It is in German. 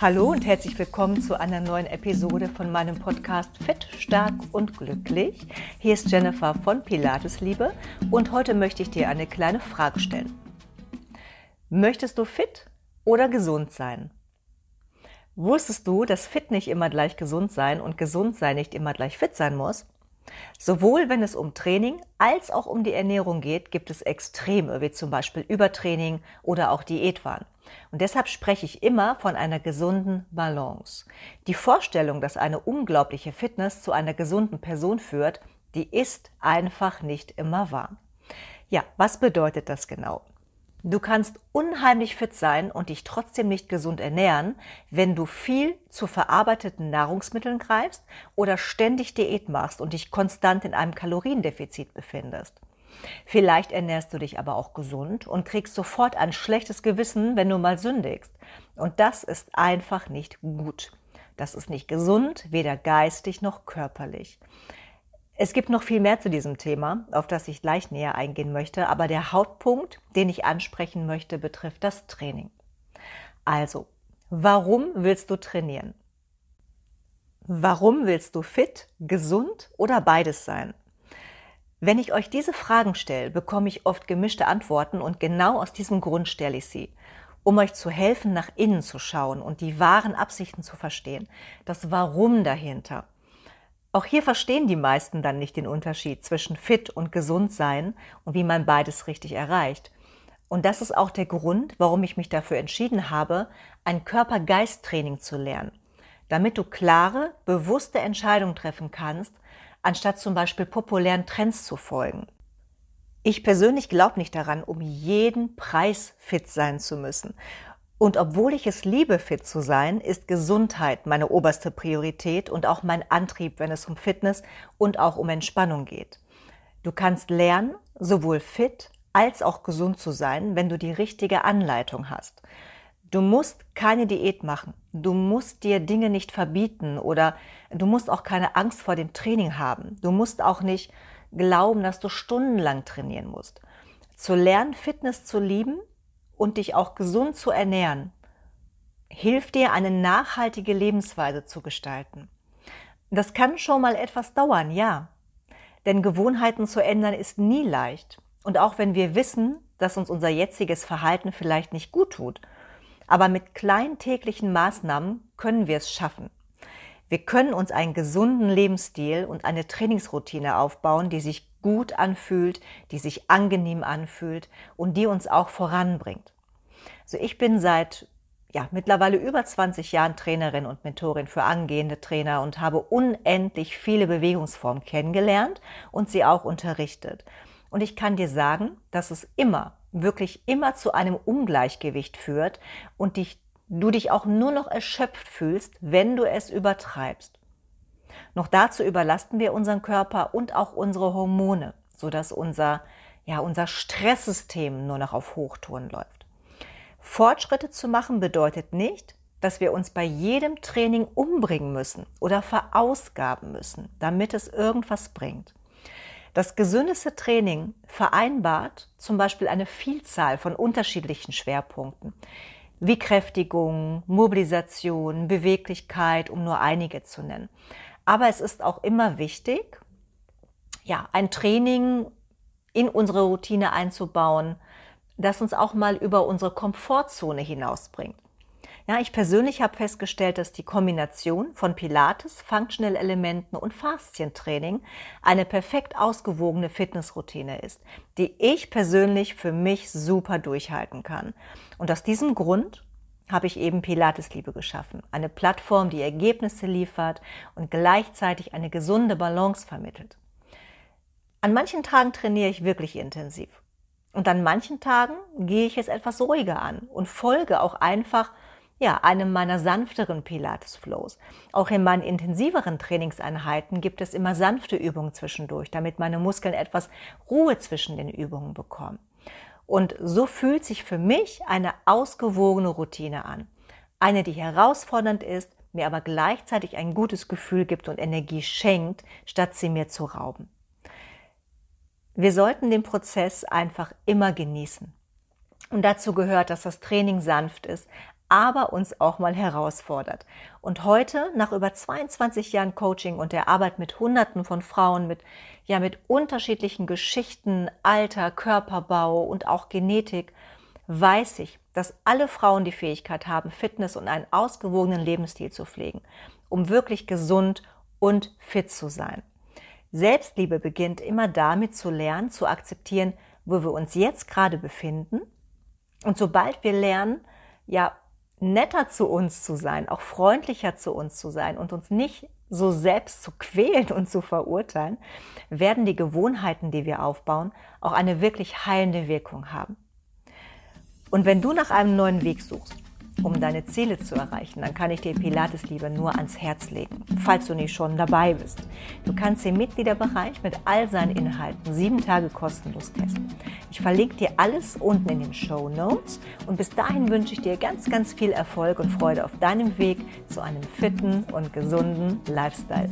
Hallo und herzlich willkommen zu einer neuen Episode von meinem Podcast Fit, Stark und Glücklich. Hier ist Jennifer von Pilates Liebe und heute möchte ich dir eine kleine Frage stellen. Möchtest du fit oder gesund sein? Wusstest du, dass fit nicht immer gleich gesund sein und gesund sein nicht immer gleich fit sein muss? Sowohl wenn es um Training als auch um die Ernährung geht, gibt es Extreme, wie zum Beispiel Übertraining oder auch Diätwahn. Und deshalb spreche ich immer von einer gesunden Balance. Die Vorstellung, dass eine unglaubliche Fitness zu einer gesunden Person führt, die ist einfach nicht immer wahr. Ja, was bedeutet das genau? Du kannst unheimlich fit sein und dich trotzdem nicht gesund ernähren, wenn du viel zu verarbeiteten Nahrungsmitteln greifst oder ständig Diät machst und dich konstant in einem Kaloriendefizit befindest. Vielleicht ernährst du dich aber auch gesund und kriegst sofort ein schlechtes Gewissen, wenn du mal sündigst. Und das ist einfach nicht gut. Das ist nicht gesund, weder geistig noch körperlich. Es gibt noch viel mehr zu diesem Thema, auf das ich gleich näher eingehen möchte, aber der Hauptpunkt, den ich ansprechen möchte, betrifft das Training. Also, warum willst du trainieren? Warum willst du fit, gesund oder beides sein? Wenn ich euch diese Fragen stelle, bekomme ich oft gemischte Antworten und genau aus diesem Grund stelle ich sie, um euch zu helfen, nach innen zu schauen und die wahren Absichten zu verstehen, das Warum dahinter. Auch hier verstehen die meisten dann nicht den Unterschied zwischen fit und gesund sein und wie man beides richtig erreicht. Und das ist auch der Grund, warum ich mich dafür entschieden habe, ein Körper-Geist-Training zu lernen, damit du klare, bewusste Entscheidungen treffen kannst, anstatt zum Beispiel populären Trends zu folgen. Ich persönlich glaube nicht daran, um jeden Preis fit sein zu müssen. Und obwohl ich es liebe, fit zu sein, ist Gesundheit meine oberste Priorität und auch mein Antrieb, wenn es um Fitness und auch um Entspannung geht. Du kannst lernen, sowohl fit als auch gesund zu sein, wenn du die richtige Anleitung hast. Du musst keine Diät machen. Du musst dir Dinge nicht verbieten oder du musst auch keine Angst vor dem Training haben. Du musst auch nicht glauben, dass du stundenlang trainieren musst. Zu lernen, Fitness zu lieben und dich auch gesund zu ernähren, hilft dir, eine nachhaltige Lebensweise zu gestalten. Das kann schon mal etwas dauern, ja. Denn Gewohnheiten zu ändern ist nie leicht. Und auch wenn wir wissen, dass uns unser jetziges Verhalten vielleicht nicht gut tut, aber mit kleinen täglichen Maßnahmen können wir es schaffen. Wir können uns einen gesunden Lebensstil und eine Trainingsroutine aufbauen, die sich gut anfühlt, die sich angenehm anfühlt und die uns auch voranbringt. Also ich bin seit ja, mittlerweile über 20 Jahren Trainerin und Mentorin für angehende Trainer und habe unendlich viele Bewegungsformen kennengelernt und sie auch unterrichtet. Und ich kann dir sagen, dass es immer wirklich immer zu einem Ungleichgewicht führt und dich, du dich auch nur noch erschöpft fühlst, wenn du es übertreibst. Noch dazu überlasten wir unseren Körper und auch unsere Hormone, sodass unser, ja, unser Stresssystem nur noch auf Hochtouren läuft. Fortschritte zu machen bedeutet nicht, dass wir uns bei jedem Training umbringen müssen oder verausgaben müssen, damit es irgendwas bringt. Das gesündeste Training vereinbart zum Beispiel eine Vielzahl von unterschiedlichen Schwerpunkten, wie Kräftigung, Mobilisation, Beweglichkeit, um nur einige zu nennen. Aber es ist auch immer wichtig, ja, ein Training in unsere Routine einzubauen, das uns auch mal über unsere Komfortzone hinausbringt. Ja, ich persönlich habe festgestellt, dass die Kombination von Pilates, Functional Elementen und Faszientraining eine perfekt ausgewogene Fitnessroutine ist, die ich persönlich für mich super durchhalten kann. Und aus diesem Grund habe ich eben Pilates Liebe geschaffen. Eine Plattform, die Ergebnisse liefert und gleichzeitig eine gesunde Balance vermittelt. An manchen Tagen trainiere ich wirklich intensiv. Und an manchen Tagen gehe ich es etwas ruhiger an und folge auch einfach ja, einem meiner sanfteren Pilates-Flows. Auch in meinen intensiveren Trainingseinheiten gibt es immer sanfte Übungen zwischendurch, damit meine Muskeln etwas Ruhe zwischen den Übungen bekommen. Und so fühlt sich für mich eine ausgewogene Routine an. Eine, die herausfordernd ist, mir aber gleichzeitig ein gutes Gefühl gibt und Energie schenkt, statt sie mir zu rauben. Wir sollten den Prozess einfach immer genießen. Und dazu gehört, dass das Training sanft ist, aber uns auch mal herausfordert. Und heute, nach über 22 Jahren Coaching und der Arbeit mit Hunderten von Frauen mit, ja, mit unterschiedlichen Geschichten, Alter, Körperbau und auch Genetik, weiß ich, dass alle Frauen die Fähigkeit haben, Fitness und einen ausgewogenen Lebensstil zu pflegen, um wirklich gesund und fit zu sein. Selbstliebe beginnt immer damit zu lernen, zu akzeptieren, wo wir uns jetzt gerade befinden. Und sobald wir lernen, ja, netter zu uns zu sein, auch freundlicher zu uns zu sein und uns nicht so selbst zu quälen und zu verurteilen, werden die Gewohnheiten, die wir aufbauen, auch eine wirklich heilende Wirkung haben. Und wenn du nach einem neuen Weg suchst, um deine Ziele zu erreichen, dann kann ich dir Pilates lieber nur ans Herz legen, falls du nicht schon dabei bist. Du kannst den Mitgliederbereich mit all seinen Inhalten sieben Tage kostenlos testen. Ich verlinke dir alles unten in den Show Notes und bis dahin wünsche ich dir ganz, ganz viel Erfolg und Freude auf deinem Weg zu einem fitten und gesunden Lifestyle.